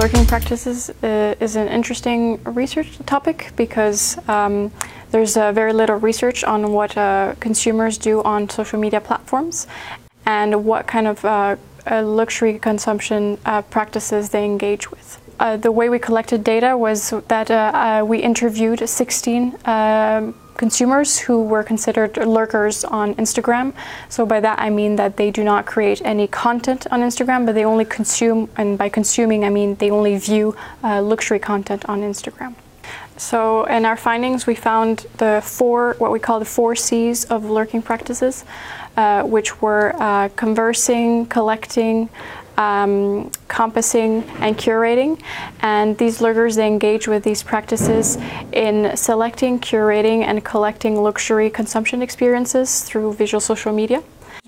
lurking practices uh, is an interesting research topic because um, there's uh, very little research on what uh, consumers do on social media platforms and what kind of uh, uh, luxury consumption uh, practices they engage with. the way we collected data was that we interviewed 16 um, consumers who were considered lurkers on Instagram. So by that I mean that they do not create any content on Instagram, but they only consume, and by consuming I mean they only view uh, luxury content on Instagram. So in our findings, we found the four, what we call the four C's of lurking practices, uh, which were uh, conversing, collecting, um, compassing and curating. And these lurkers, they engage with these practices in selecting, curating, and collecting luxury consumption experiences through visual social media.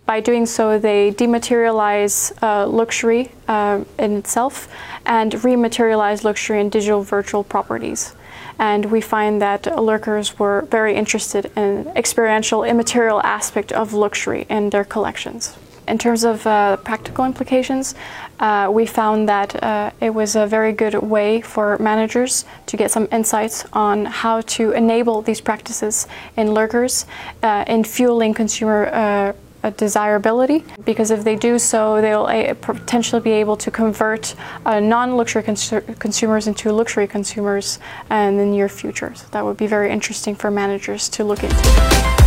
By doing so, they dematerialize uh, luxury uh, in itself and rematerialize luxury in digital virtual properties. And we find that lurkers were very interested in experiential, immaterial aspect of luxury in their collections. In terms of uh, practical implications, uh, we found that uh, it was a very good way for managers to get some insights on how to enable these practices in lurkers uh, in fueling consumer uh, desirability because if they do so, they'll uh, potentially be able to convert uh, non-luxury cons consumers into luxury consumers in the near future. So that would be very interesting for managers to look into.